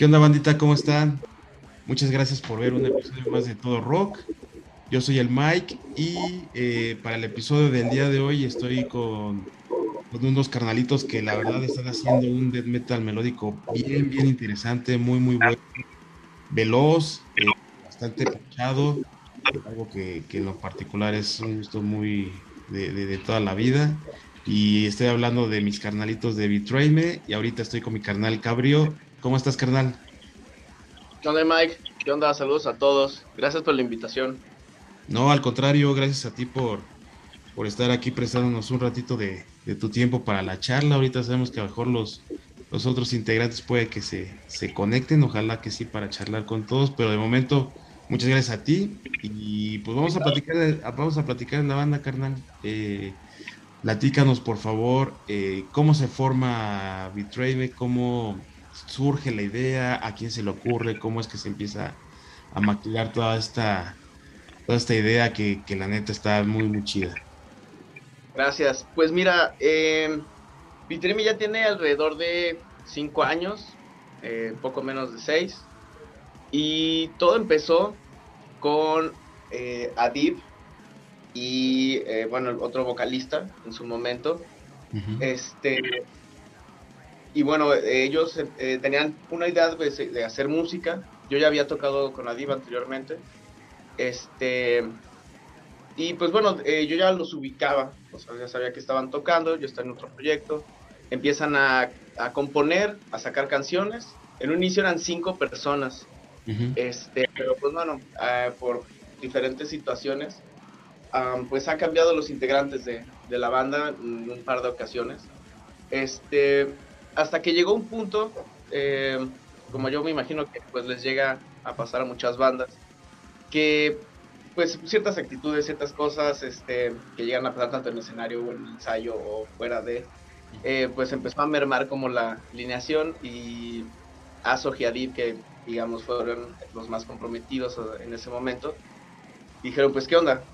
¿Qué onda, bandita? ¿Cómo están? Muchas gracias por ver un episodio más de Todo Rock. Yo soy el Mike y eh, para el episodio del día de hoy estoy con, unos carnalitos que la verdad están haciendo un death metal melódico bien, bien interesante, muy, muy bueno, veloz, eh, bastante pinchado, algo que, en lo particular es un gusto muy de, de, toda la vida. Y estoy hablando de mis carnalitos de Betray Me y ahorita estoy con mi carnal Cabrio ¿Cómo estás, carnal? ¿Qué onda, Mike? ¿Qué onda? Saludos a todos. Gracias por la invitación. No, al contrario, gracias a ti por, por estar aquí prestándonos un ratito de, tu tiempo para la charla. Ahorita sabemos que a lo mejor los, los otros integrantes puede que se, se conecten, ojalá que sí para charlar con todos, pero de momento muchas gracias a ti y pues vamos a platicar, vamos a platicar en la banda, carnal. Eh, platícanos por favor eh, cómo se forma Betray cómo surge la idea, a quién se le ocurre, cómo es que se empieza a maquillar toda esta, toda esta idea que, la neta está muy, muy chida. Gracias. Pues mira, eh, ya tiene alrededor de cinco años, eh, poco menos de seis, y todo empezó con eh, Adib y, eh, bueno, otro vocalista en su momento. Este y bueno, ellos eh, tenían una idea de, hacer música. Yo ya había tocado con Adiva anteriormente. Este, y pues bueno, eh, yo ya los ubicaba, o sea, ya sabía que estaban tocando, yo estaba en otro proyecto. Empiezan a, a componer, a sacar canciones. En un inicio eran cinco personas, este, pero pues bueno, uh, por diferentes situaciones, pues han cambiado los integrantes de, de la banda en un par de ocasiones. Este, hasta que llegó un punto, eh, como yo me imagino que pues les llega a pasar a muchas bandas, que pues ciertas actitudes, ciertas cosas este, que llegan a pasar tanto en el escenario o en el ensayo o fuera de, eh, pues empezó a mermar como la alineación y Azo y Adib, que digamos fueron los más comprometidos en ese momento, dijeron pues qué onda,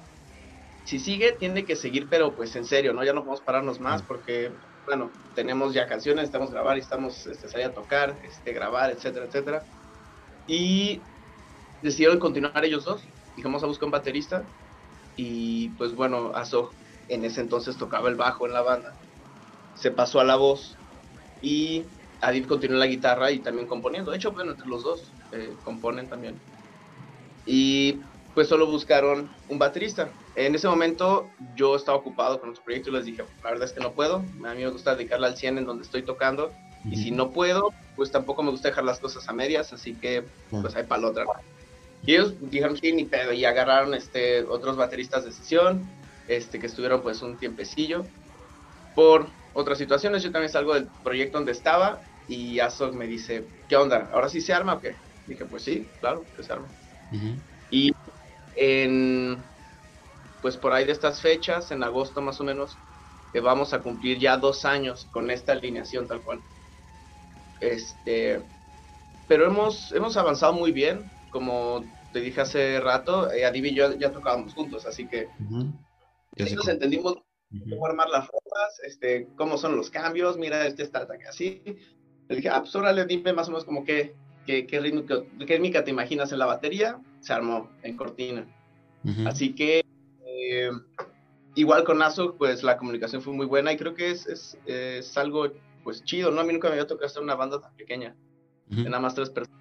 si sigue tiene que seguir pero pues en serio, ¿no? Ya no podemos pararnos más porque bueno, tenemos ya canciones, estamos grabar estamos este, salir a tocar, este, grabar, etcétera, etcétera. Y decidieron continuar ellos dos. Dijimos a buscar un baterista. Y pues bueno, Azo en ese entonces tocaba el bajo en la banda. Se pasó a la voz. Y Adib continuó la guitarra y también componiendo. De hecho, bueno, entre los dos eh, componen también. Y pues solo buscaron un baterista. En ese momento yo estaba ocupado con otro proyecto y les dije, la verdad es que no puedo, a mí me gusta dedicarle al 100 en donde estoy tocando y si no puedo, pues tampoco me gusta dejar las cosas a medias, así que pues hay para la otra. Y ellos dijeron, sí, ni pedo, y agarraron este, otros bateristas de sesión, este, que estuvieron pues un tiempecillo. Por otras situaciones, yo también salgo del proyecto donde estaba y Azog me dice, ¿qué onda? ¿Ahora sí se arma o qué? Dije, pues sí, claro, que se arma. Y en, pues por ahí de estas fechas, en agosto más o menos, que vamos a cumplir ya dos años con esta alineación tal cual. Este, pero hemos, hemos avanzado muy bien, como te dije hace rato, eh, Adiv y yo ya tocábamos juntos, así que nos entendimos cómo armar las ropas, este, cómo son los cambios, mira, este está así. Le dije, ah, pues órale, dime más o menos como qué, qué, qué, ritmo, qué, te imaginas en la batería, se armó en cortina. Así que eh, igual con Azo, pues la comunicación fue muy buena y creo que es, es, es, algo pues chido, ¿no? A mí nunca me había tocado en una banda tan pequeña, de nada más tres personas.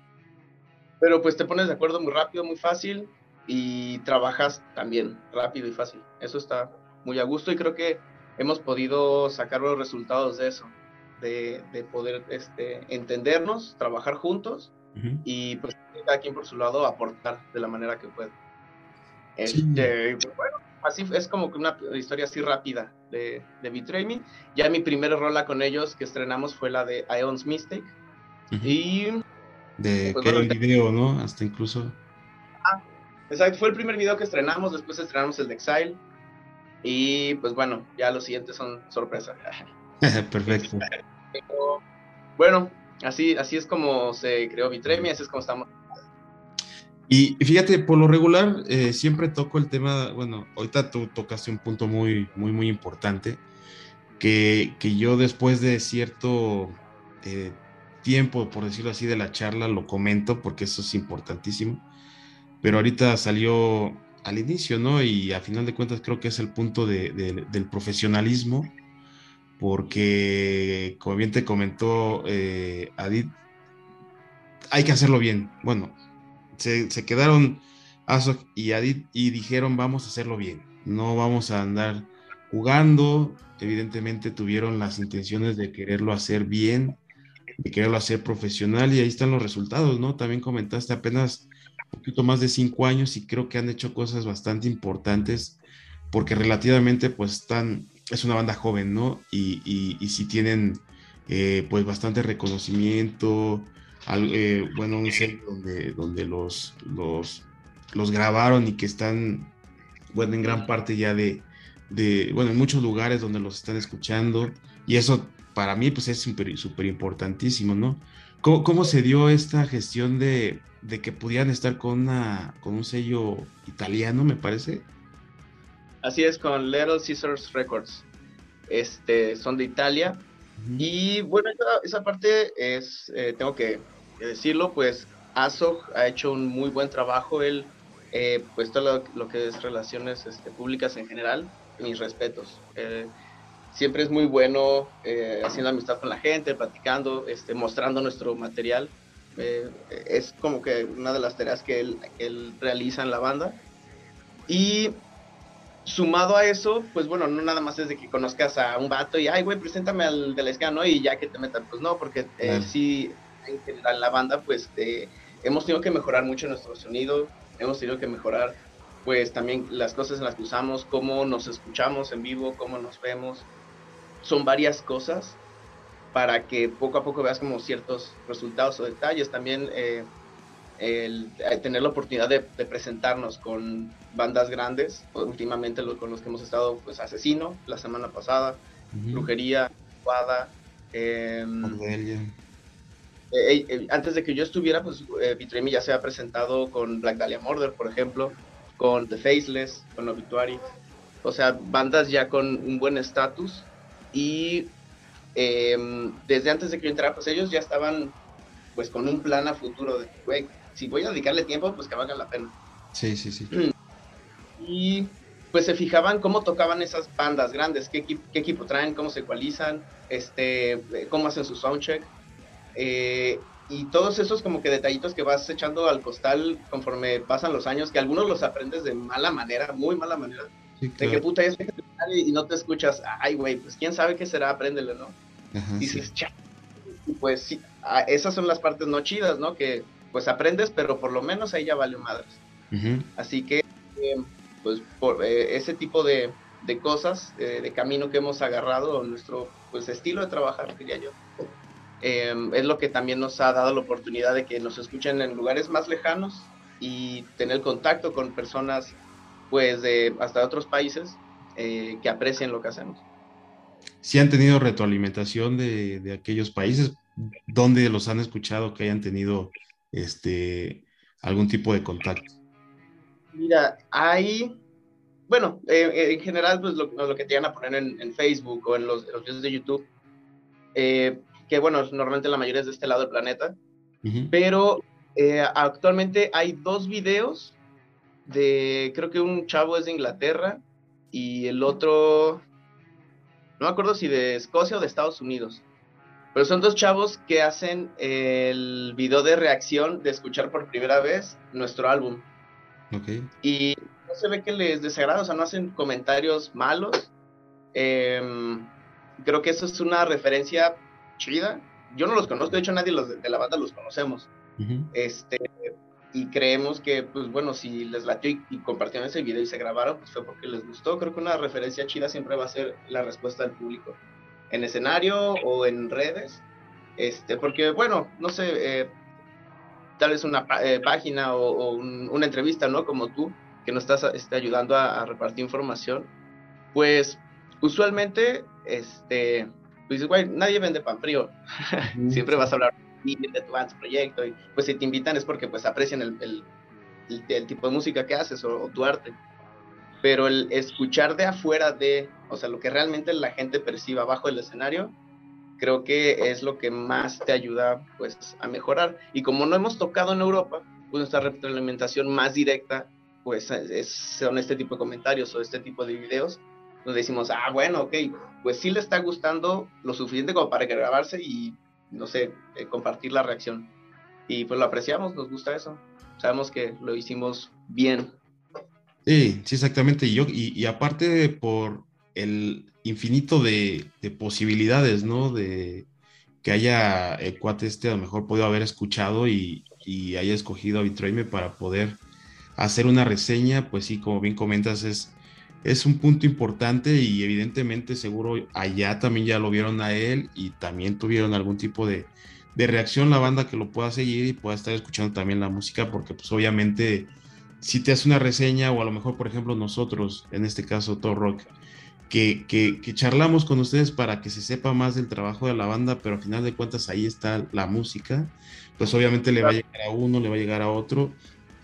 Pero pues te pones de acuerdo muy rápido, muy fácil y trabajas también rápido y fácil. Eso está muy a gusto y creo que hemos podido sacar los resultados de eso, de, de poder este, entendernos, trabajar juntos y pues cada quien por su lado aportar de la manera que puede. Este, bueno, así es como que una historia así rápida de, de Betray Me. Ya mi primera rola con ellos que estrenamos fue la de Ion's Mistake. Y. De pues, que video, ¿no? Hasta incluso. Ah, exacto, fue el primer video que estrenamos, después estrenamos el de Exile. Y pues bueno, ya los siguientes son sorpresa. Perfecto. bueno, así, así es como se creó Betray Me, así es como estamos y fíjate, por lo regular, eh, siempre toco el tema, bueno, ahorita tú tocaste un punto muy, muy, muy importante, que, que yo después de cierto eh, tiempo, por decirlo así, de la charla lo comento porque eso es importantísimo. Pero ahorita salió al inicio, ¿no? Y a final de cuentas creo que es el punto del profesionalismo, porque como bien te comentó eh, Adit, hay que hacerlo bien. Bueno, se, quedaron y Adit y dijeron vamos a hacerlo bien, no vamos a andar jugando, evidentemente tuvieron las intenciones de quererlo hacer bien, de quererlo hacer profesional y ahí están los resultados, ¿no? También comentaste apenas un poquito más de cinco años y creo que han hecho cosas bastante importantes porque relativamente pues están, es una banda joven, ¿no? Y, y, sí tienen eh, pues bastante reconocimiento, eh, bueno, un set donde, donde los, los, los grabaron y que están, bueno, en gran parte ya de, de, bueno, en muchos lugares donde los están escuchando y eso para mí pues es súper importantísimo, ¿no? ¿Cómo, se dio esta gestión de, de, que pudieran estar con, una, con un sello italiano, me parece? Así es, con Little Caesars Records. Este, son de Italia. Y bueno, esa, parte es, eh, tengo que decirlo, pues Azog ha hecho un muy buen trabajo. Él, eh, pues todo lo, que es relaciones este, públicas en general, mis respetos. Eh, siempre es muy bueno eh, haciendo amistad con la gente, platicando, este, mostrando nuestro material. Eh, es como que una de las tareas que él, realiza en la banda. Y sumado a eso, pues bueno, no nada más es de que conozcas a un vato y, ay, güey, preséntame al del ska, ¿no? Y ya que te metan, pues no, porque sí, en general la banda, pues hemos tenido que mejorar mucho nuestro sonido, hemos tenido que mejorar pues también las cosas en las que usamos, cómo nos escuchamos en vivo, cómo nos vemos. Son varias cosas para que poco a poco veas como ciertos resultados o detalles. También eh, el, tener la oportunidad de, presentarnos con bandas grandes, últimamente con los que hemos estado, pues Asesino, la semana pasada, Brujería, Guada, em, eh, eh, antes de que yo estuviera, pues eh, ya se ha presentado con Black Dahlia Murder, por ejemplo con The Faceless, con Obituary. O sea, bandas ya con un buen estatus. Y em, desde antes de que yo entrara, pues ellos ya estaban pues con un plan a futuro de, güey, si voy a dedicarle tiempo, pues que valga la pena. Sí, sí, sí. Y pues se fijaban cómo tocaban esas bandas grandes, qué, qué equipo traen, cómo se ecualizan, este, cómo hacen su soundcheck. Eh, y todos esos como que detallitos que vas echando al costal conforme pasan los años, que algunos los aprendes de mala manera, muy mala manera. De que puta es y no te escuchas, ay güey, pues quién sabe qué será, apréndele, ¿no? y dices, Y pues sí, esas son las partes no chidas, ¿no? Que pues aprendes, pero por lo menos ahí ya vale madres. Así que, em, pues por eh, ese tipo de, de cosas, eh, de camino que hemos agarrado, nuestro pues estilo de trabajar, diría yo, Em, es lo que también nos ha dado la oportunidad de que nos escuchen en lugares más lejanos y tener contacto con personas pues de hasta otros países eh, que aprecien lo que hacemos. Si han tenido retroalimentación de, de, aquellos países, ¿dónde los han escuchado que hayan tenido este algún tipo de contacto? Mira, hay, bueno, eh, en general, pues lo, lo, que te van a poner en, Facebook o en los, los videos de YouTube, eh, que bueno, normalmente la mayoría es de este lado del planeta, pero eh, actualmente hay dos videos de, creo que un chavo es de Inglaterra y el otro, no me acuerdo si de Escocia o de Estados Unidos, pero son dos chavos que hacen el video de reacción de escuchar por primera vez nuestro álbum. Y no se ve que les desagrada, o sea, no hacen comentarios malos. Em, creo que eso es una referencia chida. Yo no los conozco, de hecho nadie los de, la banda los conocemos. Este, y creemos que, pues bueno, si les latió y, compartieron ese video y se grabaron, pues fue porque les gustó. Creo que una referencia chida siempre va a ser la respuesta del público. En escenario o en redes. Este, porque, bueno, no sé, eh, tal vez una eh, página o, una entrevista, ¿no? Como tú, que nos estás este, ayudando a, a repartir información. Pues usualmente, este, pues güey, nadie vende pan frío. Siempre vas a hablar de tu proyecto. Y pues si te invitan es porque pues aprecian el, el, tipo de música que haces o, tu arte. Pero el escuchar de afuera de, o sea, lo que realmente la gente perciba abajo del escenario, creo que es lo que más te ayuda pues a mejorar. Y como no hemos tocado en Europa, pues nuestra retroalimentación más directa pues es, son este tipo de comentarios o este tipo de videos donde decimos, ah, bueno, ok, pues sí le está gustando lo suficiente como para grabarse y, no sé, eh, compartir la reacción. Y pues lo apreciamos, nos gusta eso. Sabemos que lo hicimos bien. Sí, sí, exactamente. Y, yo, y, aparte por el infinito de, de, posibilidades, ¿no? De que haya el cuate este a lo mejor podido haber escuchado y, y haya escogido a Bitroime para poder hacer una reseña, pues sí, como bien comentas, es, es un punto importante y evidentemente seguro allá también ya lo vieron a él y también tuvieron algún tipo de, reacción la banda que lo pueda seguir y pueda estar escuchando también la música, porque pues obviamente si te hace una reseña o a lo mejor por ejemplo nosotros, en este caso Thor Rock, que, que, que, charlamos con ustedes para que se sepa más del trabajo de la banda, pero al final de cuentas ahí está la música, pues obviamente le va a llegar a uno, le va a llegar a otro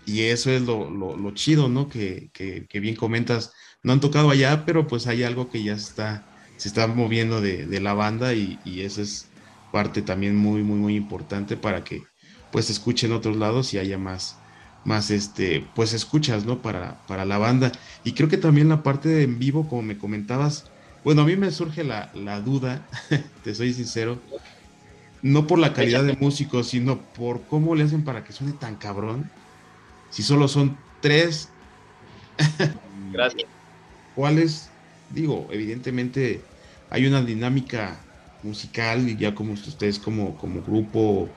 y eso es lo, lo, chido, ¿no? Que, que, bien comentas, no han tocado allá, pero pues hay algo que ya está, se está moviendo de, de la banda y, y, eso es parte también muy, muy, muy importante para que pues escuchen otros lados y haya más, más este, pues escuchas, ¿no? Para, para la banda. Y creo que también la parte de en vivo, como me comentabas, bueno, a mí me surge la, la duda, te soy sincero, no por la calidad de músicos, sino por cómo le hacen para que suene tan cabrón si solo son tres, Gracias. ¿Cuáles? Digo, evidentemente hay una dinámica musical y ya como ustedes como, como grupo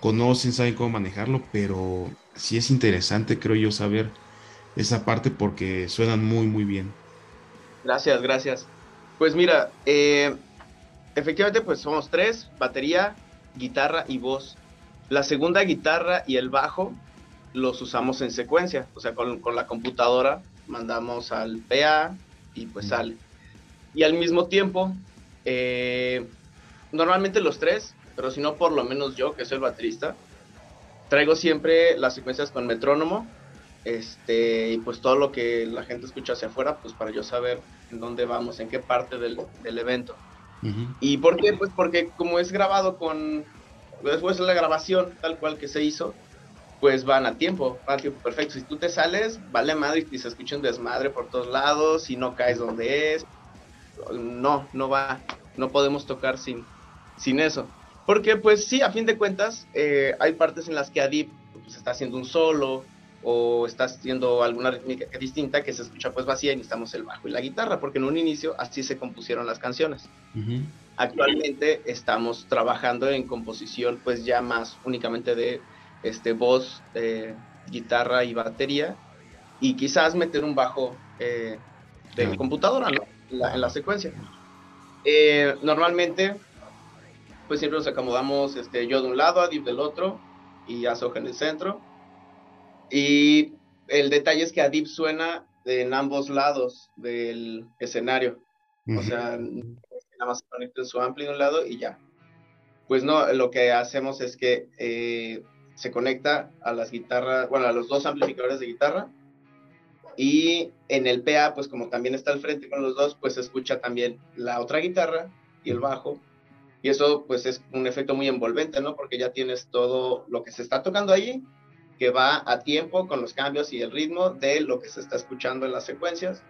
conocen, saben cómo manejarlo, pero sí es interesante, creo yo, saber esa parte porque suenan muy, muy bien. Gracias, gracias. Pues mira, eh, efectivamente, pues somos tres, batería, guitarra y voz. La segunda guitarra y el bajo los usamos en secuencia, o sea, con, la computadora mandamos al PA y pues sale. Y al mismo tiempo, eh, normalmente los tres, pero si no por lo menos yo, que soy el baterista, traigo siempre las secuencias con metrónomo, este, y pues todo lo que la gente escucha hacia afuera, pues para yo saber en dónde vamos, en qué parte del, evento. ¿Y por qué? Pues porque como es grabado con, después de la grabación tal cual que se hizo, pues van a tiempo, van a tiempo perfecto. Si tú te sales, vale madre y se escucha un desmadre por todos lados y no caes donde es. No, no va, no podemos tocar sin, sin eso. Porque pues sí, a fin de cuentas, eh, hay partes en las que Adip pues, está haciendo un solo o está haciendo alguna rítmica distinta que se escucha pues vacía y necesitamos el bajo y la guitarra, porque en un inicio así se compusieron las canciones. Actualmente estamos trabajando en composición pues ya más únicamente de este, voz, eh, guitarra y batería, y quizás meter un bajo eh, de mi computadora en, la, secuencia. Eh, normalmente, pues siempre nos acomodamos este, yo de un lado, Adib del otro, y Azog en el centro. Y el detalle es que Adib suena en ambos lados del escenario. O sea, nada más conecten su ampli de un lado y ya. Pues no, lo que hacemos es que se conecta a las guitarras, bueno, a los dos amplificadores de guitarra. Y en el PA, pues como también está al frente con los dos, pues se escucha también la otra guitarra y el bajo. Y eso pues es un efecto muy envolvente, ¿no? Porque ya tienes todo lo que se está tocando ahí, que va a tiempo con los cambios y el ritmo de lo que se está escuchando en las secuencias.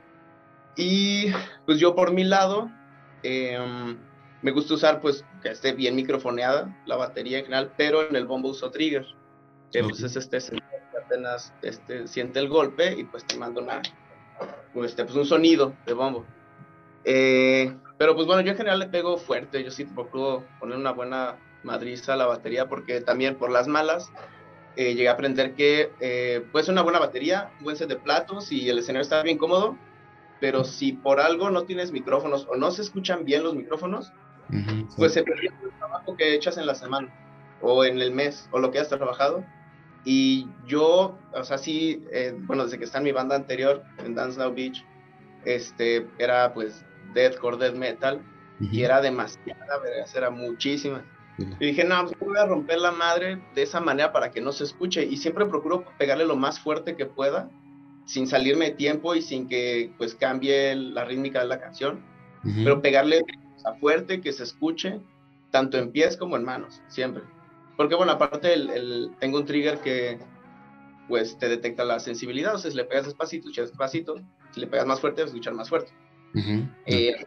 Y pues yo por mi lado, em, me gusta usar pues que esté bien microfoneada la batería en general, pero en el bombo uso trigger que pues es este apenas este, siente el golpe y pues te manda una, pues, este, pues un sonido de bombo. Eh, pero pues bueno, yo en general le pego fuerte, yo sí procuro poner una buena madriza a la batería porque también por las malas eh, llegué a aprender que eh, pues una buena batería, un buen set de platos y el escenario está bien cómodo, pero si por algo no tienes micrófonos o no se escuchan bien los micrófonos, pues se pierde el trabajo que echas en la semana o en el mes o lo que has trabajado y yo, o sea, sí, eh, bueno, desde que está en mi banda anterior, en Dance Now Beach, este, era pues deathcore, death metal, y era demasiada era muchísima. Y dije, no, pues voy a romper la madre de esa manera para que no se escuche. Y siempre procuro pegarle lo más fuerte que pueda, sin salirme de tiempo y sin que pues cambie la rítmica de la canción. Pero pegarle a fuerte, que se escuche tanto en pies como en manos, siempre. Porque bueno, aparte el, tengo un trigger que pues te detecta la sensibilidad, o sea, si le pegas despacito, escuchas despacito, si le pegas más fuerte, vas a escuchar más fuerte. Eh,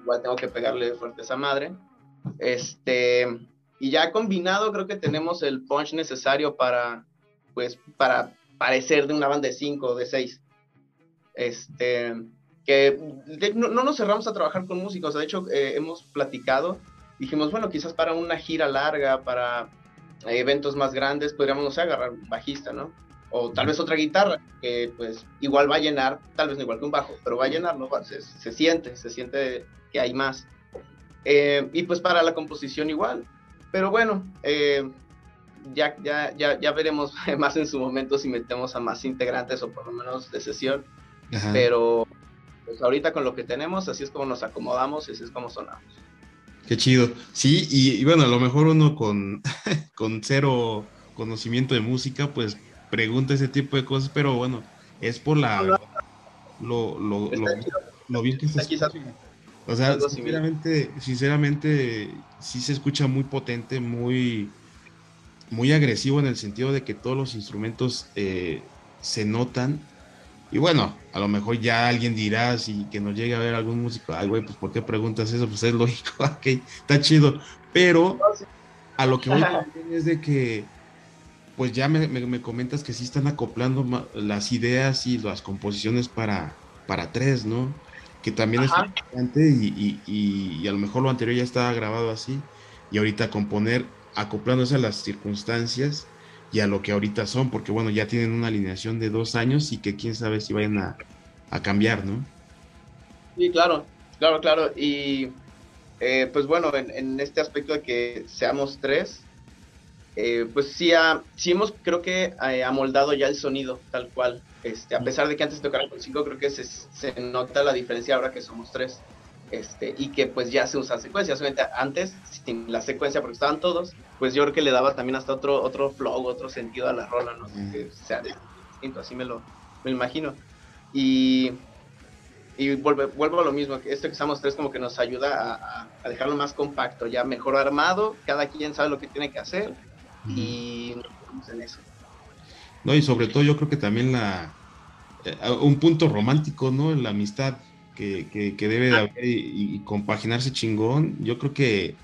igual tengo que pegarle fuerte a esa madre. Este, y ya combinado creo que tenemos el punch necesario para, pues, para parecer de una banda de 5 o de 6. Este, que no, nos cerramos a trabajar con músicos, de hecho eh, hemos platicado, dijimos, bueno, quizás para una gira larga, para eventos más grandes, podríamos, no sé, agarrar bajista, ¿no? O tal vez otra guitarra, que pues igual va a llenar, tal vez no igual que un bajo, pero va a llenar, ¿no? Se, se siente, se siente que hay más. Eh, y pues para la composición igual. Pero bueno, eh, ya, ya, ya, ya veremos más en su momento si metemos a más integrantes o por lo menos de sesión. Pero pues ahorita con lo que tenemos, así es como nos acomodamos y así es como sonamos. Qué chido. Sí, y, bueno, a lo mejor uno con, con cero conocimiento de música, pues pregunta ese tipo de cosas, pero bueno, es por la lo, lo, lo, bien que se escucha. O sea, sinceramente, sinceramente, sí se escucha muy potente, muy, muy agresivo en el sentido de que todos los instrumentos eh, se notan y bueno, a lo mejor ya alguien dirá, si que nos llegue a ver algún músico, ay, güey, pues ¿por qué preguntas eso? Pues es lógico, ok, está chido. Pero a lo que voy es de que, pues ya me, comentas que sí están acoplando las ideas y las composiciones para, para tres, ¿no? Que también es importante y, y, y, a lo mejor lo anterior ya estaba grabado así y ahorita componer acoplándose a las circunstancias y a lo que ahorita son, porque bueno, ya tienen una alineación de dos años y que quién sabe si vayan a, cambiar, ¿no? Sí, claro, claro, claro. Y eh, pues bueno, en, este aspecto de que seamos tres, eh, pues sí, sí hemos, creo que, eh, amoldado ya el sonido tal cual. Este, a pesar de que antes tocara con cinco, creo que se, se nota la diferencia ahora que somos tres. Este, y que pues ya se usa secuencias. Antes, sin la secuencia, porque estaban todos, pues yo creo que le daba también hasta otro, otro flow, otro sentido a la rola, ¿no? Que sea distinto, así me lo, me imagino. Y, y vuelve, vuelvo a lo mismo, que esto que estamos tres como que nos ayuda a, dejarlo más compacto, ya mejor armado, cada quien sabe lo que tiene que hacer y nos en eso. No, y sobre todo yo creo que también la, eh, un punto romántico, ¿no? La amistad que, debe de haber y, compaginarse chingón, yo creo que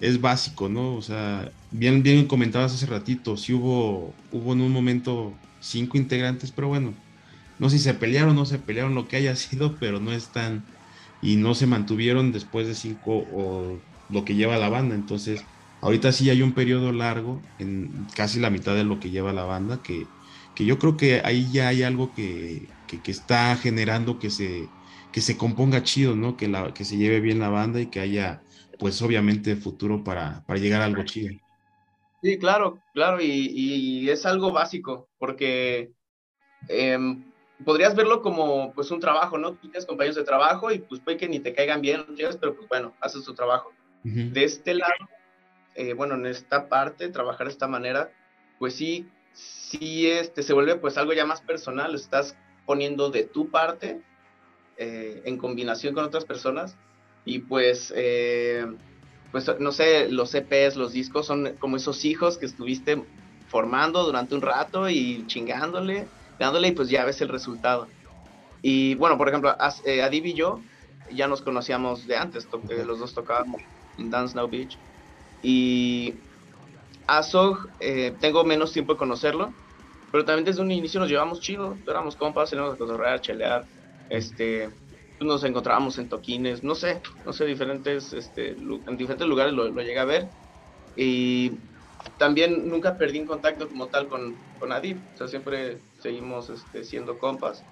es básico, ¿no? O sea, bien, bien comentabas hace ratito, si hubo, hubo en un momento cinco integrantes, pero bueno, no sé si se pelearon o no se pelearon, lo que haya sido, pero no están y no se mantuvieron después de cinco o lo que lleva la banda. Entonces, ahorita sí hay un periodo largo, en casi la mitad de lo que lleva la banda, que, que yo creo que ahí ya hay algo que, que está generando que se, que se componga chido, ¿no? Que, la, que se lleve bien la banda y que haya, pues obviamente, futuro para, para llegar a algo chido. Sí, claro, claro, y, es algo básico, porque em, podrías verlo como pues un trabajo, ¿no? Tú tienes compañeros de trabajo y pues puede que ni te caigan bien, pero pues bueno, haces tu trabajo. De este lado, eh, bueno, en esta parte, trabajar de esta manera, pues sí, sí este, se vuelve pues algo ya más personal, estás poniendo de tu parte eh, en combinación con otras personas y pues, eh, pues no sé, los EPs, los discos son como esos hijos que estuviste formando durante un rato y chingándole, dándole y pues ya ves el resultado. Y bueno, por ejemplo, eh, Adib y yo ya nos conocíamos de antes, los dos tocábamos en Dance Now Beach. Y Azog, tengo menos tiempo de conocerlo, pero también desde un inicio nos llevamos chido, éramos compas, íbamos a cotorrear, chelear, este, nos encontrábamos en toquines, no sé, no sé, diferentes, este, en diferentes lugares lo, lo llegué a ver. Y también nunca perdí en contacto como tal con, con Adib, o sea, siempre seguimos este, siendo compas.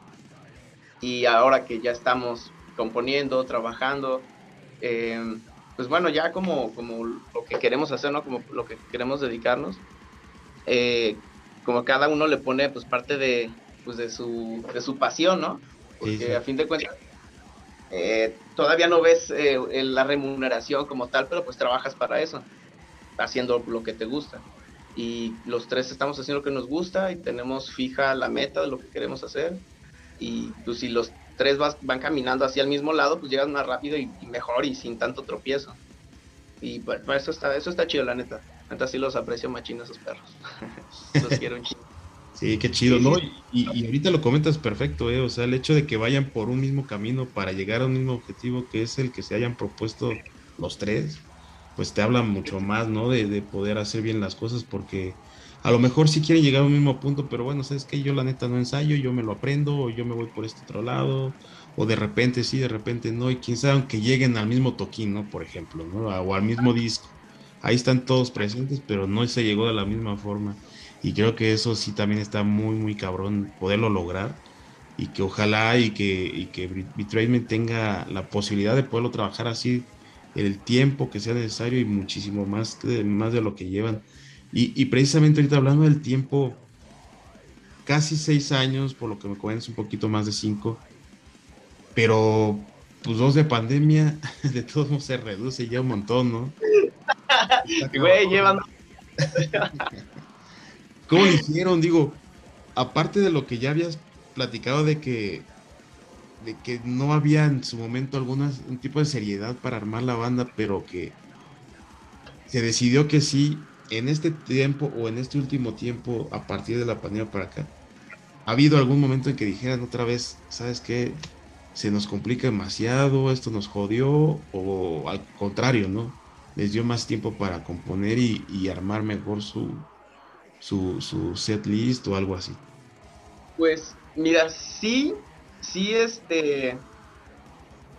Y ahora que ya estamos componiendo, trabajando, em, pues bueno, ya como, como lo que queremos hacer, ¿no? Como lo que queremos dedicarnos, eh, como cada uno le pone pues parte de, pues, de, su, de su pasión, ¿no? Porque a fin de cuentas eh, todavía no ves eh, la remuneración como tal, pero pues trabajas para eso, haciendo lo que te gusta. Y los tres estamos haciendo lo que nos gusta y tenemos fija la meta de lo que queremos hacer. Y pues si los tres van caminando hacia el mismo lado, pues llegas más rápido y, mejor y sin tanto tropiezo. Y pues, eso está, eso está chido, la neta. Neta sí los aprecio machín esos perros. los quiero un chido. Sí, qué chido, ¿no? Y, ahorita lo comentas perfecto, ¿eh? O sea, el hecho de que vayan por un mismo camino para llegar a un mismo objetivo, que es el que se hayan propuesto los tres, pues te habla mucho más, ¿no? De, de poder hacer bien las cosas, porque a lo mejor sí quieren llegar a un mismo punto, pero bueno, ¿sabes qué? Yo la neta no ensayo, yo me lo aprendo, o yo me voy por este otro lado, o de repente sí, de repente no, y quién sabe, aunque lleguen al mismo toquín, ¿no? Por ejemplo, ¿no? O al mismo disco. Ahí están todos presentes, pero no se llegó de la misma forma. Y creo que eso sí también está muy, muy cabrón poderlo lograr. Y que ojalá y que, y que tenga la posibilidad de poderlo trabajar así el tiempo que sea necesario y muchísimo más de, más de lo que llevan. Y, y precisamente ahorita hablando del tiempo, casi seis años, por lo que me comentas un poquito más de cinco, pero pues dos de pandemia, de todos modos se reduce ya un montón, ¿no? Güey, llevan... ¿Cómo lo hicieron? Digo, aparte de lo que ya habías platicado de que de que no había en su momento alguna un tipo de seriedad para armar la banda, pero que se decidió que sí en este tiempo o en este último tiempo a partir de la pandemia para acá. ¿Ha habido algún momento en que dijeran otra vez, sabes qué, se nos complica demasiado, esto nos jodió o al contrario, ¿no? Les dio más tiempo para componer y armar mejor su, su, su set list o algo así? Pues mira, sí, sí, este,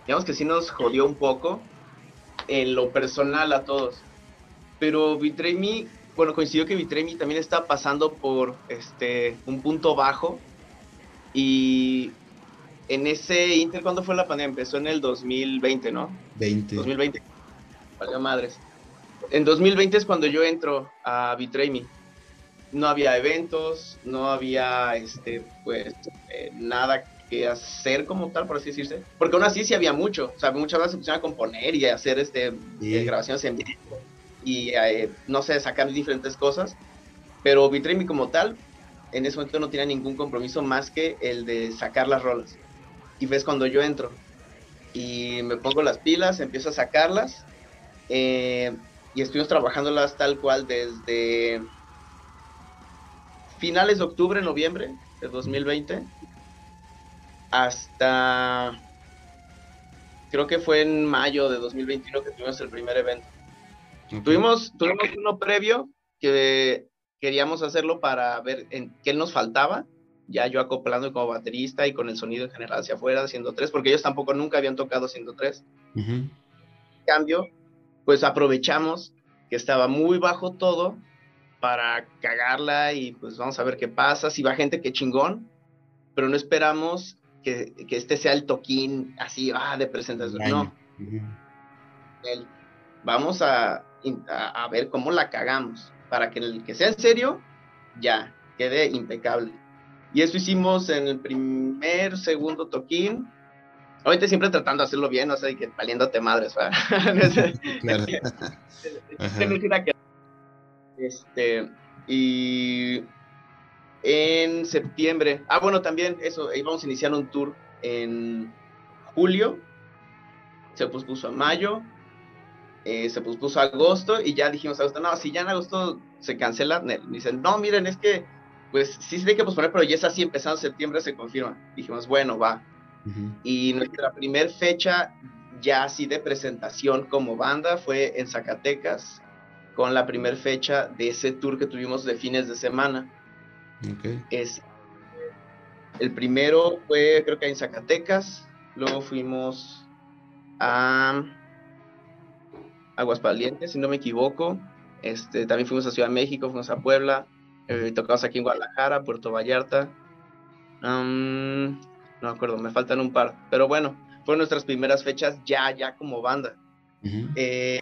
digamos que sí nos jodió un poco en lo personal a todos. Pero Vitremi, bueno, coincidió que Vitremi también está pasando por este un punto bajo. Y en ese Inter, ¿cuándo fue la pandemia? Empezó en el 2020, ¿no? 20. 2020. Valió madres. En 2020 es cuando yo entro a Vitremi no había eventos, no había este, pues, eh, nada que hacer como tal, por así decirse. Porque aún así sí había mucho. O sea, muchas veces se pusieron a componer y a hacer este, eh, grabaciones en vivo y, eh, no sé, sacar diferentes cosas. Pero Vitremi como tal, en ese momento no tenía ningún compromiso más que el de sacar las rolas. Y ves cuando yo entro y me pongo las pilas, empiezo a sacarlas y estuvimos trabajándolas tal cual desde finales de octubre, noviembre de 2020, hasta creo que fue en mayo de 2021 que tuvimos el primer evento. Tuvimos, tuvimos uno previo que queríamos hacerlo para ver en qué nos faltaba, ya yo acoplando como baterista y con el sonido en general hacia afuera, haciendo tres, porque ellos tampoco nunca habían tocado haciendo tres. Cambio, pues aprovechamos que estaba muy bajo todo para cagarla y pues vamos a ver qué pasa. Si va gente, que chingón, pero no esperamos que, este sea el toquín así, ah, de presentación. No. vamos a, a, ver cómo la cagamos para que el que sea en serio, ya, quede impecable. Y eso hicimos en el primer, segundo toquín. Ahorita siempre tratando de hacerlo bien, o sea, que valiéndote madres, ¿verdad? claro. Este, y en septiembre, ah, bueno, también eso, íbamos a iniciar un tour en julio, se pospuso a mayo, eh, se pospuso a agosto y ya dijimos a agosto, no, si ya en agosto se cancela, dicen, no, miren, es que, pues sí se tiene que posponer, pero ya es así, empezando septiembre se confirma. Dijimos, bueno, va. Y nuestra primer fecha ya así de presentación como banda fue en Zacatecas, con la primera fecha de ese tour que tuvimos de fines de semana. Es, el primero fue creo que en Zacatecas, luego fuimos a Aguascalientes, si no me equivoco, este, también fuimos a Ciudad de México, fuimos a Puebla, eh, tocamos aquí en Guadalajara, Puerto Vallarta, no me acuerdo, me faltan un par, pero bueno, fueron nuestras primeras fechas ya, ya como banda. Eh,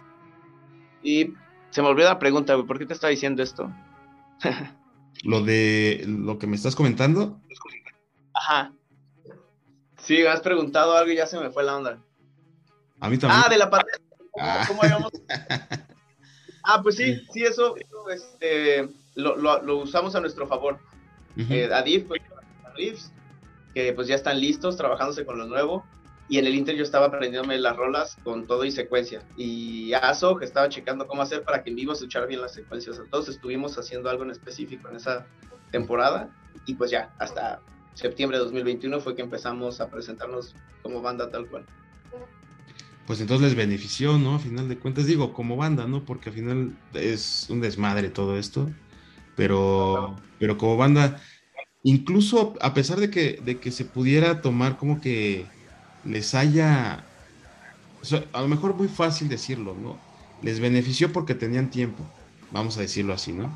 y se me olvidó la pregunta, güey. ¿Por qué te estaba diciendo esto? lo de lo que me estás comentando. Ajá. Sí, has preguntado algo y ya se me fue la onda. A mí también. Ah, de la pandemia. ¿Cómo, ah. ah, pues sí, sí, eso, este, lo, usamos a nuestro favor. Uh pues, que pues ya están listos trabajándose con lo nuevo. Y en el Inter yo estaba aprendiéndome las rolas con todo y secuencia. Y Aso estaba checando cómo hacer para que en vivo se echara bien las secuencias. Entonces estuvimos haciendo algo en específico en esa temporada y pues ya, hasta septiembre de 2021 fue que empezamos a presentarnos como banda tal cual. Pues entonces les benefició, ¿no? A final de cuentas, digo, como banda, ¿no? Porque al final es un desmadre todo esto, pero, pero como banda, incluso a pesar de que, de que se pudiera tomar como que les haya, a lo mejor muy fácil decirlo, ¿no? Les benefició porque tenían tiempo, vamos a decirlo así, ¿no?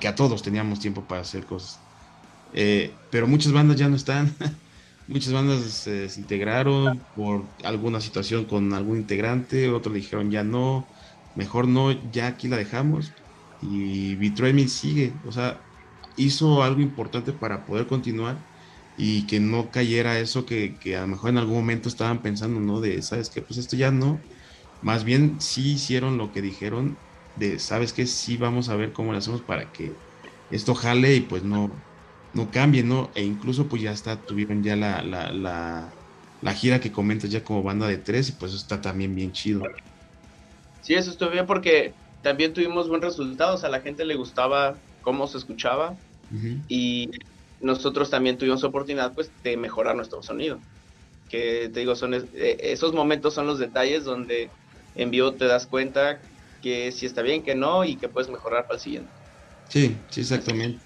Que a todos teníamos tiempo para hacer cosas. Eh, pero muchas bandas ya no están. muchas bandas se desintegraron por alguna situación con algún integrante, otros dijeron ya no, mejor no, ya aquí la dejamos. Y Betray Me sigue, o sea, hizo algo importante para poder continuar y que no cayera eso que, que, a lo mejor en algún momento estaban pensando, ¿no? De, ¿sabes qué? Pues esto ya no. Más bien sí hicieron lo que dijeron de, ¿sabes qué? Sí vamos a ver cómo lo hacemos para que esto jale y pues no, no cambie, ¿no? E incluso pues ya está, tuvieron ya la, la, la, la gira que comentas ya como banda de tres y pues está también bien chido. Sí, eso estuvo bien porque también tuvimos buen resultado, o sea, a la gente le gustaba cómo se escuchaba y nosotros también tuvimos oportunidad pues de mejorar nuestro sonido. Que te digo, son eh, esos momentos son los detalles donde en vivo te das cuenta que si está bien, que no y que puedes mejorar para el siguiente. Sí, sí, exactamente.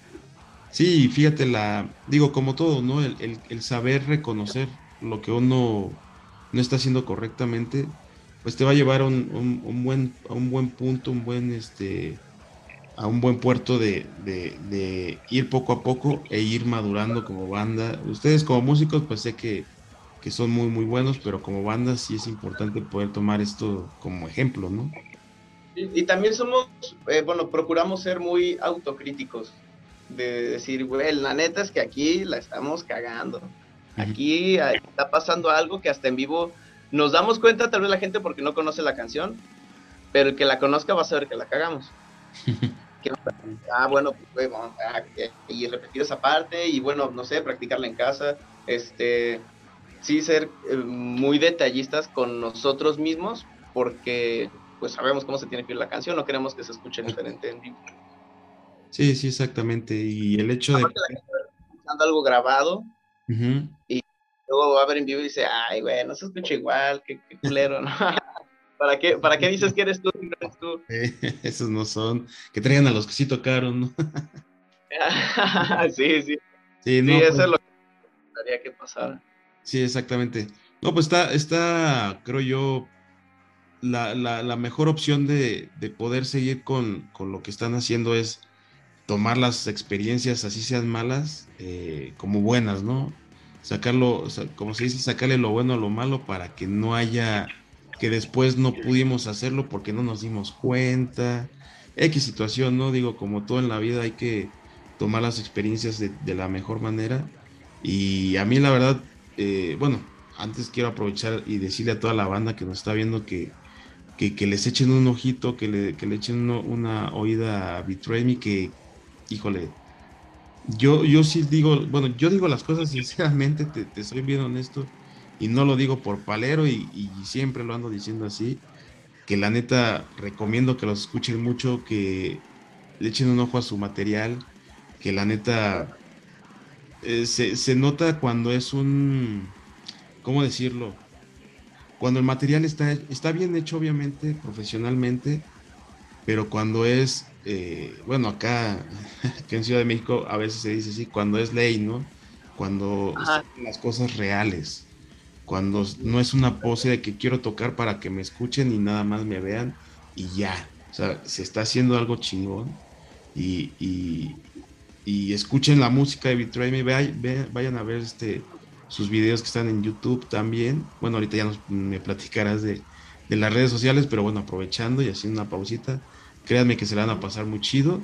Sí, fíjate, la, digo, como todo, ¿no? El, el, saber reconocer lo que uno no está haciendo correctamente, pues te va a llevar a un, un, buen, a un buen punto, un buen, este, a un buen puerto de, ir poco a poco e ir madurando como banda. Ustedes como músicos, pues sé que, son muy, muy buenos, pero como banda sí es importante poder tomar esto como ejemplo, ¿no? Y, también somos, eh, bueno, procuramos ser muy autocríticos, de decir, güey, la neta es que aquí la estamos cagando. Aquí está pasando algo que hasta en vivo nos damos cuenta, tal vez la gente porque no conoce la canción, pero el que la conozca va a saber que la cagamos. ah, bueno, pues, y repetir esa parte y bueno, no sé, practicarla en casa, este, sí ser eh, muy detallistas con nosotros mismos porque pues sabemos cómo se tiene que ir la canción, no queremos que se escuche diferente en vivo. Sí, sí, exactamente. Y el hecho de... escuchando algo grabado y luego va a ver en vivo y dice, ay, güey, no se escucha igual, qué, qué culero, ¿no? ¿Para qué, ¿Para qué dices que eres tú y no eres tú? esos no son. Que traigan a los que sí tocaron, ¿no? sí, sí. Sí, no, eso es pues lo que me gustaría que pasara. Sí, exactamente. No, pues está, está creo yo, la, la, la mejor opción de, de poder seguir con, con, lo que están haciendo es tomar las experiencias, así sean malas, eh, como buenas, ¿no? Sacarlo, como se dice, sacarle lo bueno a lo malo para que no haya que después no pudimos hacerlo porque no nos dimos cuenta. X situación, ¿no? Digo, como todo en la vida hay que tomar las experiencias de, la mejor manera. Y a mí la verdad, eh, bueno, antes quiero aprovechar y decirle a toda la banda que nos está viendo que, que, les echen un ojito, que le, que le echen una oída a Betray que, híjole, yo, yo sí digo, bueno, yo digo las cosas sinceramente, te, te soy bien honesto y no lo digo por palero y, siempre lo ando diciendo así, que la neta recomiendo que los escuchen mucho, que le echen un ojo a su material, que la neta eh, se, nota cuando es un, ¿cómo decirlo? Cuando el material está, está bien hecho, obviamente, profesionalmente, pero cuando es, eh, bueno, acá, en Ciudad de México a veces se dice así, cuando es ley, ¿no? Cuando las cosas reales cuando no es una pose de que quiero tocar para que me escuchen y nada más me vean y ya. O sea, se está haciendo algo chingón y, y, escuchen la música de Betray Me, vayan a ver este, sus videos que están en YouTube también. Bueno, ahorita ya me platicarás de, las redes sociales, pero bueno, aprovechando y haciendo una pausita, créanme que se la van a pasar muy chido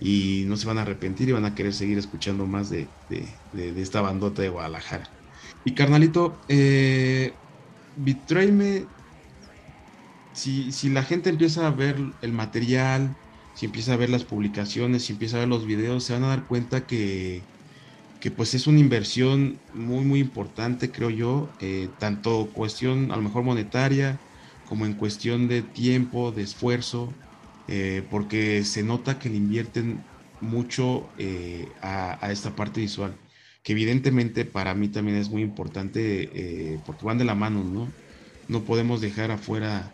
y no se van a arrepentir y van a querer seguir escuchando más de, de esta bandota de Guadalajara. Y carnalito, eh, si, si la gente empieza a ver el material, si empieza a ver las publicaciones, si empieza a ver los videos, se van a dar cuenta que, que pues es una inversión muy, muy importante, creo yo, eh, tanto cuestión a lo mejor monetaria como en cuestión de tiempo, de esfuerzo, eh, porque se nota que le invierten mucho eh, a, esta parte visual, que evidentemente para mí también es muy importante porque van de la mano, ¿no? No podemos dejar afuera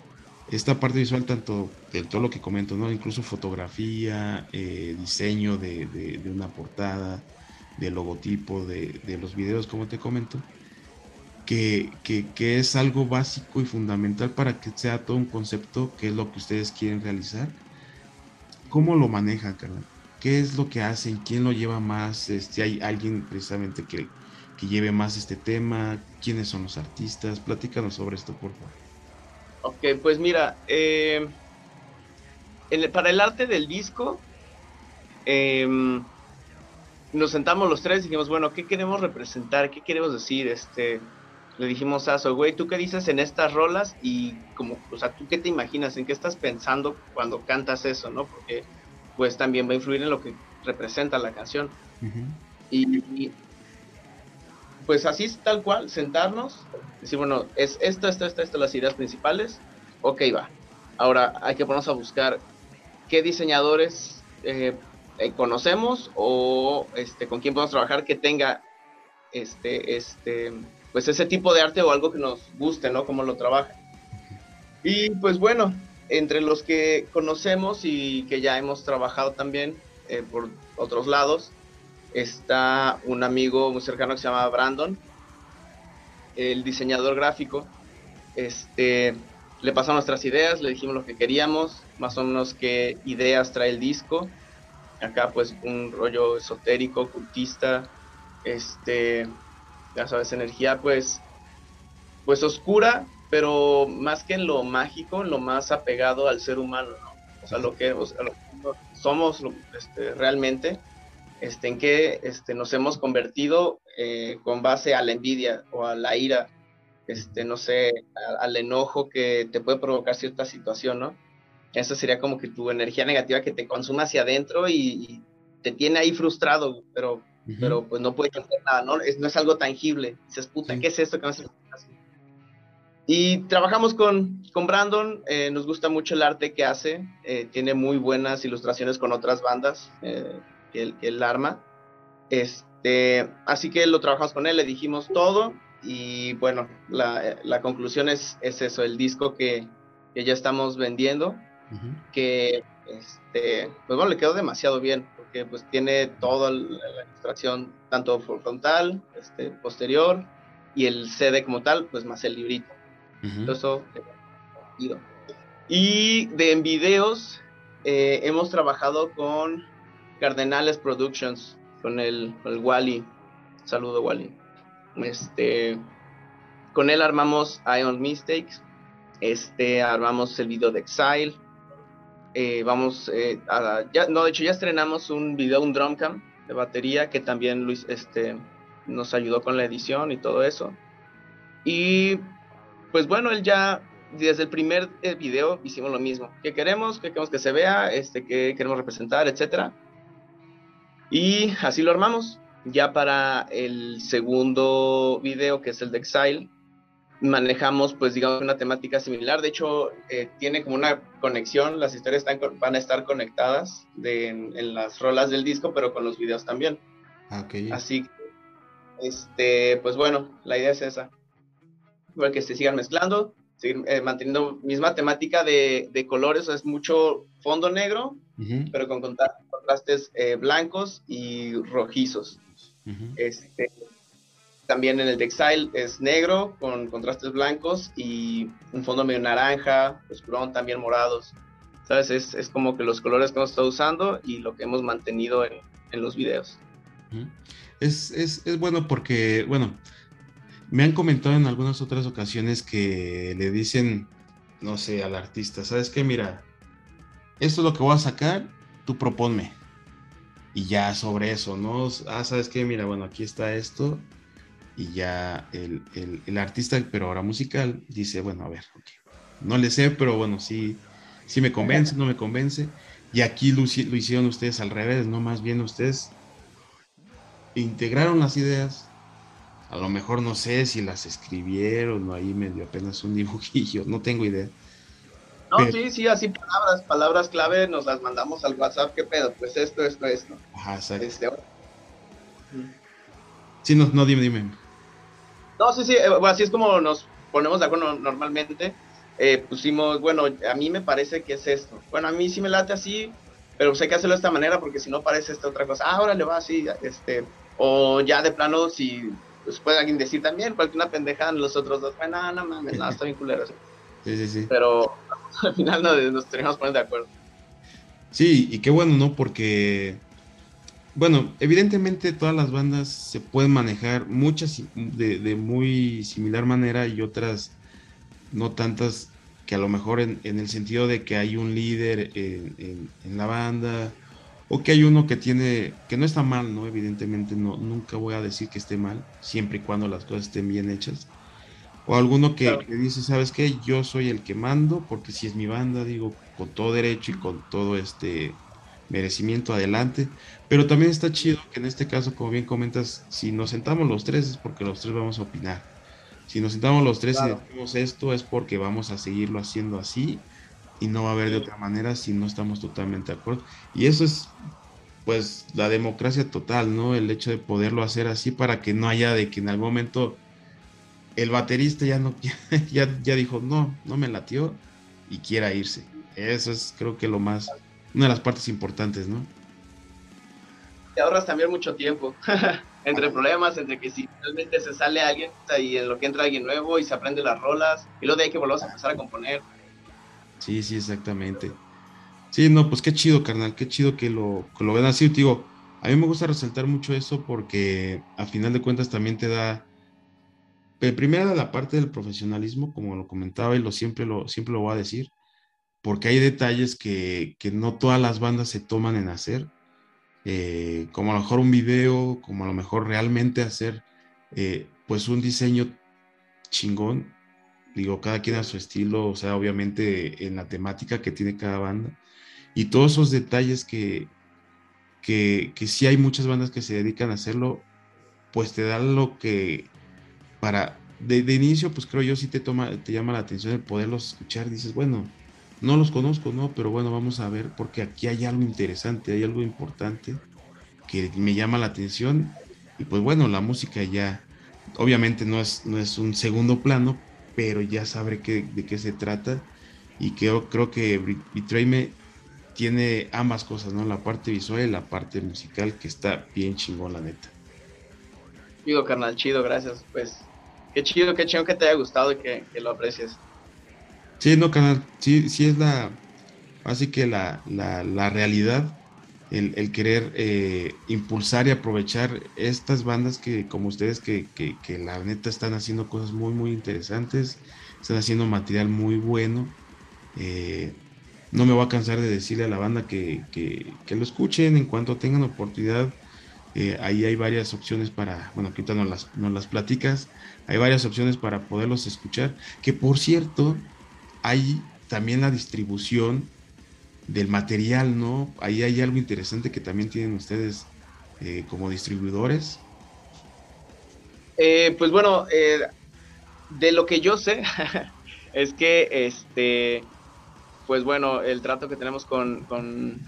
esta parte visual, tanto de todo lo que comento, ¿no? Incluso fotografía, diseño de, de una portada, de logotipo, de, los videos, como te comento, que, es algo básico y fundamental para que sea todo un concepto, que es lo que ustedes quieren realizar. ¿Cómo lo manejan, Carla? ¿Qué es lo que hacen? ¿Quién lo lleva más? Este, ¿Hay alguien precisamente que, que lleve más este tema? ¿Quiénes son los artistas? Platícanos sobre esto, por favor. Ok, pues mira, eh, para el arte del disco, eh, nos sentamos los tres y dijimos, bueno, ¿qué queremos representar? ¿Qué queremos decir? Este, le dijimos a Aso, güey, ¿tú qué dices en estas rolas? Y como, o sea, ¿tú qué te imaginas? ¿En qué estás pensando cuando cantas eso, no? Porque pues también va a influir en lo que representa la canción. y, pues así tal cual, sentarnos, decir, bueno, es esto, esto, esto, esto, las ideas principales, ok, va. Ahora hay que ponernos a buscar qué diseñadores eh, eh, conocemos o este, con quién podemos trabajar que tenga este, este, pues ese tipo de arte o algo que nos guste, ¿no? Cómo lo trabaja. Y pues bueno, entre los que conocemos y que ya hemos trabajado también eh, por otros lados, está un amigo muy cercano que se llama Brandon, el diseñador gráfico. Este, le pasamos nuestras ideas, le dijimos lo que queríamos, más o menos qué ideas trae el disco acá pues un rollo esotérico, ocultista, este, ya sabes, energía pues, pues oscura, pero más que en lo mágico, en lo más apegado al ser humano, O sea, lo que, somos este, realmente, este, en que este, nos hemos convertido eh, con base a la envidia o a la ira, este, no sé, al enojo que te puede provocar cierta situación, ¿no? Eso sería como que tu energía negativa que te consume hacia adentro y, te tiene ahí frustrado, pero, pero pues no puedes hacer nada, ¿no? Es, no es algo tangible. Dices, puta, ¿qué es esto que me hace Y trabajamos con, con Brandon, eh, nos gusta mucho el arte que hace, eh, tiene muy buenas ilustraciones con otras bandas eh, que, él, que, él, arma. Este, así que lo trabajamos con él, le dijimos todo y bueno, la, la conclusión es, es, eso, el disco que, que ya estamos vendiendo que este, pues bueno, le quedó demasiado bien, porque pues tiene toda la ilustración, tanto frontal, este, posterior, y el CD como tal, pues más el librito. Eso, y de en videos, eh, hemos trabajado con Cardenales Productions, con el, el Wally. Saludo, Wally. Este, con él armamos Ion Mistakes, este, armamos el video de Exile, eh, vamos eh, a, ya, no, de hecho ya estrenamos un video, un drum cam de batería que también Luis este, nos ayudó con la edición y todo eso. Y pues bueno, él ya desde el primer eh, video hicimos lo mismo. ¿Qué queremos? ¿Qué queremos que se vea? Este, ¿Qué queremos representar? Etcétera. Y así lo armamos. Ya para el segundo video, que es el de Exile, manejamos, pues digamos, una temática similar. De hecho, eh, tiene como una conexión, las historias están, van a estar conectadas en, las rolas del disco, pero con los videos también. Ah, okay. Así este, pues bueno, la idea es esa. Igual que se sigan mezclando, seguir eh, manteniendo misma temática de, de, colores, es mucho fondo negro, pero con contrastes eh, blancos y rojizos. este, también en el de Exile es negro con contrastes blancos y un fondo medio naranja, oscurón, también morados. ¿Sabes? Es, es, como que los colores que hemos estado usando y lo que hemos mantenido en, en los videos. Es, es, es, bueno porque, bueno, me han comentado en algunas otras ocasiones que le dicen, no sé, al artista, ¿sabes qué? Mira, esto es lo que voy a sacar, tú proponme. Y ya sobre eso, ¿no? Ah, ¿sabes qué? Mira, bueno, aquí está esto, y ya el, el, artista, pero ahora musical, dice, bueno, a ver, no le sé, pero bueno, sí, sí me convence, no me convence. Y aquí lo, lo, hicieron ustedes al revés, ¿no? Más bien ustedes integraron las ideas. A lo mejor no sé si las escribieron o ahí medio apenas un dibujillo, no tengo idea. No, sí, sí, así palabras, palabras clave, nos las mandamos al WhatsApp, ¿qué pedo? Pues esto, esto, esto. Ajá, exacto. Este, sí, no, no, dime, dime. No, sí, sí, eh, así es como nos ponemos de acuerdo normalmente. Eh, pusimos, bueno, a mí me parece que es esto. Bueno, a mí sí me late así, pero sé que hacerlo de esta manera porque si no parece esta otra cosa. Ah, ahora le va así, este, o ya de plano, si pues, puede alguien decir también, cualquier una pendejada, los otros dos, bueno, no, no mames, no, está bien culero. Sí, sí, sí. Pero al final nos, tenemos que poner de acuerdo. Sí, y qué bueno, ¿no? Porque, bueno, evidentemente todas las bandas se pueden manejar, muchas de, de muy similar manera y otras no tantas que a lo mejor en, el sentido de que hay un líder en, la banda o que hay uno que tiene, que no está mal, ¿no? Evidentemente no, nunca voy a decir que esté mal, siempre y cuando las cosas estén bien hechas. O alguno que, dice, ¿sabes qué? Yo soy el que mando, porque si es mi banda, digo, con todo derecho y con todo este merecimiento adelante. Pero también está chido que en este caso, como bien comentas, si nos sentamos los tres es porque los tres vamos a opinar. Si nos sentamos los tres y decimos esto es porque vamos a seguirlo haciendo así y no va a haber de otra manera si no estamos totalmente de acuerdo. Y eso es pues la democracia total, ¿no? El hecho de poderlo hacer así para que no haya de que en algún momento el baterista ya no ya, ya dijo, no, no me latió y quiera irse. Eso es creo que lo más, una de las partes importantes, ¿no? Te ahorras también mucho tiempo. entre problemas, entre que si realmente se sale alguien y en lo que entra alguien nuevo y se aprende las rolas y luego de ahí que volvamos a empezar a componer. Sí, sí, exactamente. Sí, no, pues qué chido, carnal, qué chido que lo, que lo ven así. Digo, a mí me gusta resaltar mucho eso porque a final de cuentas también te da, primero la parte del profesionalismo, como lo comentaba y lo siempre lo, siempre lo voy a decir, porque hay detalles que, que no todas las bandas se toman en hacer eh, como a lo mejor un video, como a lo mejor realmente hacer eh, pues un diseño chingón. Digo, cada quien a su estilo, o sea, obviamente en la temática que tiene cada banda. Y todos esos detalles que, que, que sí hay muchas bandas que se dedican a hacerlo, pues te dan lo que para, de, de inicio, pues creo yo sí te, toma, te llama la atención el poderlos escuchar. Dices, bueno, no los conozco, ¿no? Pero bueno, vamos a ver, porque aquí hay algo interesante, hay algo importante que me llama la atención. Y pues bueno, la música ya, obviamente no es, no es un segundo plano, pero ya sabré que, de qué se trata. Y creo, creo que Betray Me tiene ambas cosas, ¿no? La parte visual y la parte musical, que está bien chingón, la neta. Chido, carnal, chido, gracias. Pues qué chido, qué chido que te haya gustado y que, que lo aprecies. Sí, no, canal, sí, sí es la, así que la, la, realidad, el, querer eh, impulsar y aprovechar estas bandas que, como ustedes, que, que, la neta están haciendo cosas muy, muy interesantes, están haciendo material muy bueno. Eh, no me voy a cansar de decirle a la banda que, lo escuchen en cuanto tengan oportunidad. Eh, ahí hay varias opciones para, bueno, ahorita nos las, las platicas, hay varias opciones para poderlos escuchar. Que por cierto, hay también la distribución del material, ¿no? Ahí hay algo interesante que también tienen ustedes eh, como distribuidores. Eh, pues bueno, eh, de lo que yo sé es que este, pues bueno, el trato que tenemos con, con,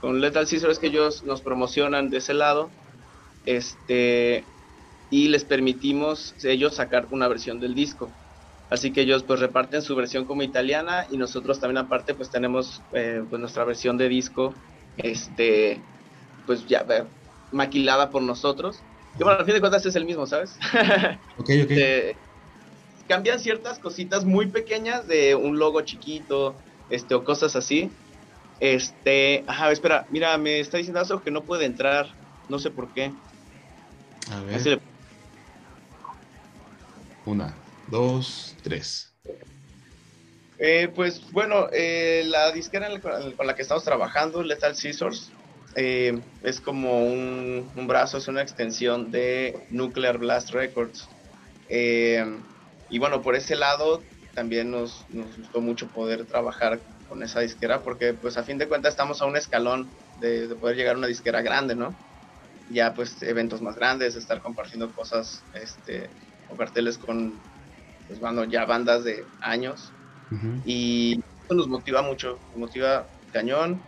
con Lethal Scissors es que ellos nos promocionan de ese lado, este, y les permitimos ellos sacar una versión del disco. Así que ellos pues reparten su versión como italiana y nosotros también aparte pues tenemos eh, pues nuestra versión de disco, este, pues ya eh, maquilada por nosotros. Que bueno, al fin de cuentas es el mismo, ¿sabes? Ok, ok. cambian ciertas cositas muy pequeñas de un logo chiquito, este, o cosas así. Este, ajá, espera, mira, me está diciendo eso que no puede entrar, no sé por qué. A ver. Una, dos, tres. Eh, pues bueno, eh, la disquera con la que estamos trabajando, Lethal Scissors, eh, es como un, brazo, es una extensión de Nuclear Blast Records. y bueno, por ese lado también nos, gustó mucho poder trabajar con esa disquera porque pues a fin de cuentas estamos a un escalón de, de poder llegar a una disquera grande, ¿no? ya pues eventos más grandes, estar compartiendo cosas este, o carteles con pues, bueno, ya bandas de años. Y eso nos motiva mucho, nos motiva cañón.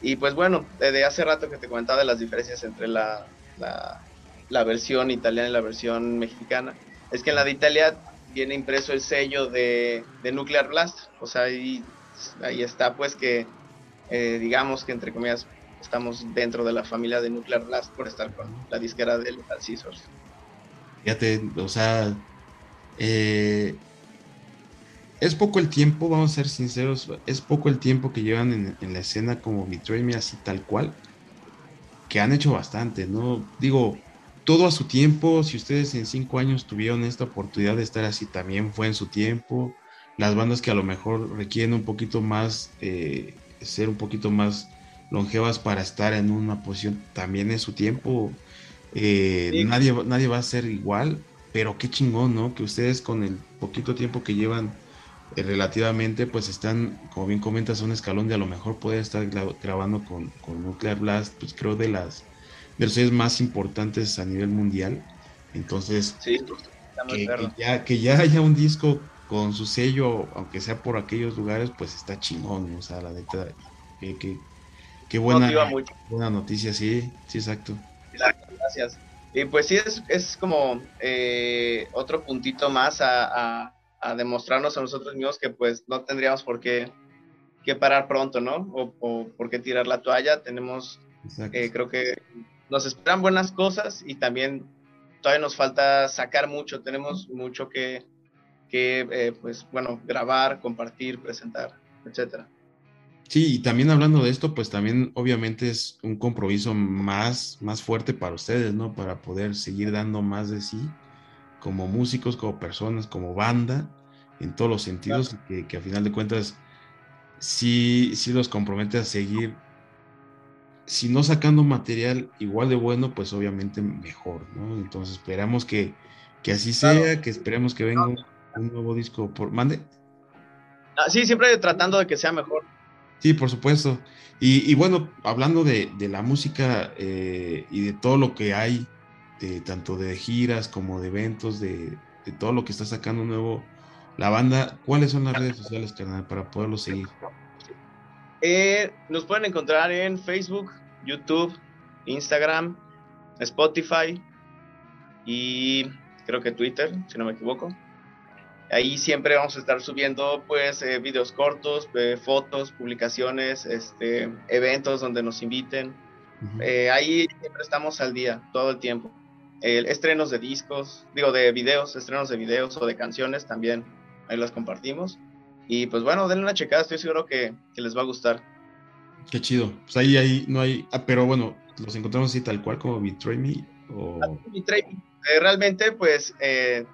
Y pues bueno, desde hace rato que te comentaba de las diferencias entre la, la, versión italiana y la versión mexicana, es que en la de Italia viene impreso el sello de, de Nuclear Blast, o sea, ahí, ahí está pues que, eh, digamos que entre comillas, estamos dentro de la familia de Nuclear Blast por estar con la disquera de Lethal Scissors. Fíjate, o sea, eh, es poco el tiempo, vamos a ser sinceros, es poco el tiempo que llevan en, la escena como Betray Me así tal cual, que han hecho bastante, ¿no? Digo, todo a su tiempo, si ustedes en cinco años tuvieron esta oportunidad de estar así, también fue en su tiempo. Las bandas que a lo mejor requieren un poquito más, eh, ser un poquito más longevas para estar en una posición, también es su tiempo. Eh, nadie, nadie va a ser igual, pero qué chingón, ¿no? Que ustedes con el poquito tiempo que llevan eh, relativamente, pues están, como bien comentas, un escalón de a lo mejor poder estar grabando con, Nuclear Blast, pues creo de las de los sellos más importantes a nivel mundial. Entonces, que, ya, que ya haya un disco con su sello, aunque sea por aquellos lugares, pues está chingón, o sea, la neta, que, buena, buena noticia, sí, sí, exacto. Gracias. Y pues sí, es, es como eh, otro puntito más a a demostrarnos a nosotros mismos que pues no tendríamos por qué, parar pronto, ¿no? O, por qué tirar la toalla. Tenemos, eh, creo que nos esperan buenas cosas y también todavía nos falta sacar mucho. Tenemos mucho que, que eh, pues bueno, grabar, compartir, presentar, etcétera. Sí, y también hablando de esto, pues también obviamente es un compromiso más, más fuerte para ustedes, ¿no? Para poder seguir dando más de sí como músicos, como personas, como banda, en todos los sentidos, que, que, a final de cuentas sí, sí los compromete a seguir, si no sacando material igual de bueno, pues obviamente mejor, ¿no? Entonces esperamos que, que así sea, que esperemos que venga un, nuevo disco por... ¿Mande? Ah, sí, siempre tratando de que sea mejor. Sí, por supuesto. Y, y bueno, hablando de, de la música eh, y de todo lo que hay tanto de giras como de eventos, de, todo lo que está sacando nuevo la banda, ¿cuáles son las redes sociales, carnal, para poderlo seguir? Eh, nos pueden encontrar en Facebook, YouTube, Instagram, Spotify y creo que Twitter, si no me equivoco. Ahí siempre vamos a estar subiendo pues eh, videos cortos, eh, fotos, publicaciones, este, eventos donde nos inviten. ahí siempre estamos al día, todo el tiempo estrenos de discos, digo, de videos, estrenos de videos o de canciones también, ahí las compartimos. Y pues bueno, denle una checada, estoy seguro que, les va a gustar. Qué chido. Pues ahí, ahí no hay. Ah, pero bueno, los encontramos así tal cual como Betray Me. O... Ah, betray Me. Eh, realmente, pues, eh,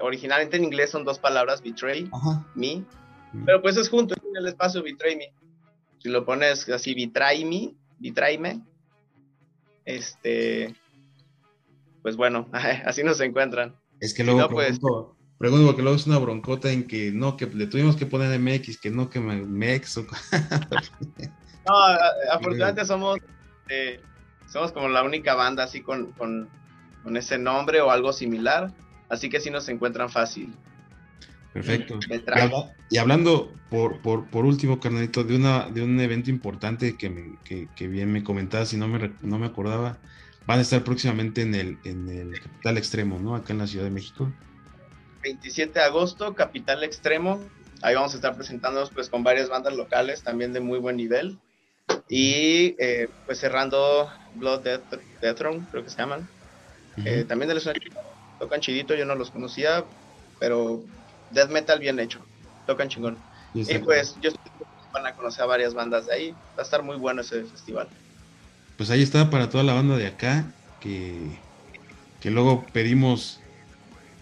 originalmente en inglés son dos palabras, Betray Me. Mm. Pero pues es junto, en el espacio Betray Me. Si lo pones así, Betray Me, Betray Me. Este pues bueno, así nos encuentran. Es que luego pues, pregunto, porque luego es una broncota en que no, que le tuvimos que poner MX, que no, que MEX. O... no, afortunadamente somos, eh, somos como la única banda así con, con, ese nombre o algo similar, así que sí nos encuentran fácil. Perfecto. Y, hablando por, por, por, último, carnalito, de, una, de un evento importante que, que, que bien me comentabas y no me, no me acordaba, van a estar próximamente en el, en el Capital Extremo, ¿no? Acá en la Ciudad de México. 27 de agosto, Capital Extremo. Ahí vamos a estar presentándonos pues con varias bandas locales también de muy buen nivel. Y eh, pues cerrando Blood Death, Throne, creo que se llaman. Eh, también de los tocan chidito, yo no los conocía, pero death metal bien hecho, tocan chingón. Y, pues yo estoy, van a conocer a varias bandas de ahí, va a estar muy bueno ese festival pues ahí está para toda la banda de acá, que, que luego pedimos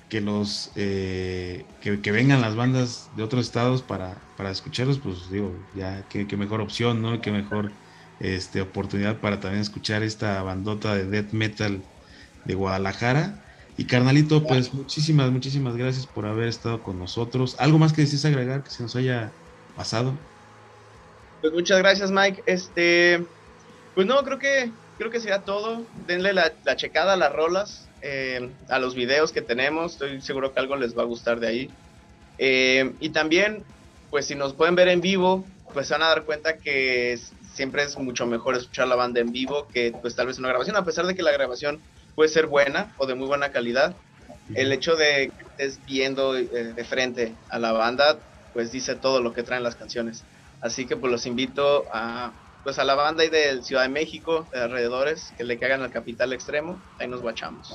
que los eh, que, vengan las bandas de otros estados para, para escucharlos, pues digo, ya qué, mejor opción, ¿no? Qué mejor este, oportunidad para también escuchar esta bandota de death metal de Guadalajara. Y carnalito, pues muchísimas, muchísimas gracias por haber estado con nosotros. ¿Algo más que decís agregar que se nos haya pasado? Pues muchas gracias, Mike. Este, pues no, creo que creo que sería todo. Denle la, checada a las rolas, eh, a los videos que tenemos. Estoy seguro que algo les va a gustar de ahí. Eh, y también, pues si nos pueden ver en vivo, pues se van a dar cuenta que siempre es mucho mejor escuchar la banda en vivo que pues tal vez una grabación, a pesar de que la grabación puede ser buena o de muy buena calidad. El hecho de que estés viendo eh, de frente a la banda, pues dice todo lo que traen las canciones. Así que pues los invito a pues a la banda y del Ciudad de México, de alrededores, que le caigan al capital extremo, ahí nos guachamos.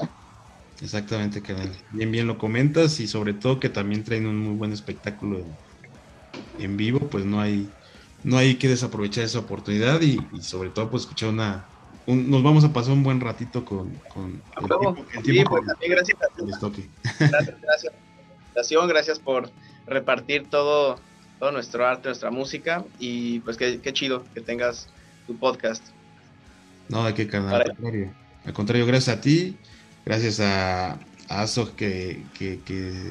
Exactamente, canal. Bien, bien lo comentas y sobre todo que también traen un muy buen espectáculo en, vivo, pues no hay, no hay que desaprovechar esa oportunidad y, sobre todo pues escuchar una, nos vamos a pasar un buen ratito con, con el, tiempo, pues, también gracias Gracias, gracias. Gracias por repartir todo todo nuestro arte, nuestra música y pues qué, chido que tengas tu podcast. No, de qué canal, al contrario. Al contrario, gracias a ti, gracias a, a Azog que,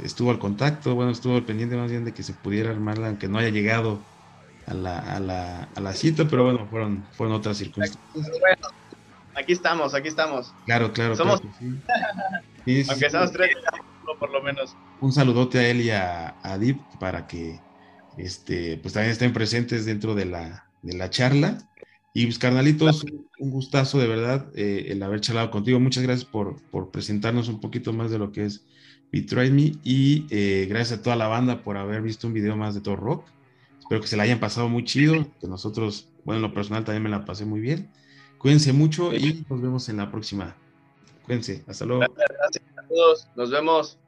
estuvo al contacto, bueno, estuvo al pendiente más bien de que se pudiera armarla, aunque no haya llegado a la, a la, a la cita, pero bueno, fueron, fueron otras circunstancias. Bueno, aquí estamos, aquí estamos. Claro, claro. Somos... aunque seamos tres, por lo menos. Un saludote a él y a, a Deep para que este, pues también estén presentes dentro de la, de la charla. Y pues carnalitos, un gustazo de verdad eh, el haber charlado contigo. Muchas gracias por, por, presentarnos un poquito más de lo que es Betray Me y eh, gracias a toda la banda por haber visto un video más de todo rock. Espero que se la hayan pasado muy chido, que nosotros, bueno, en lo personal también me la pasé muy bien. Cuídense mucho y nos vemos en la próxima. Cuídense, hasta luego. Gracias, a todos, nos vemos.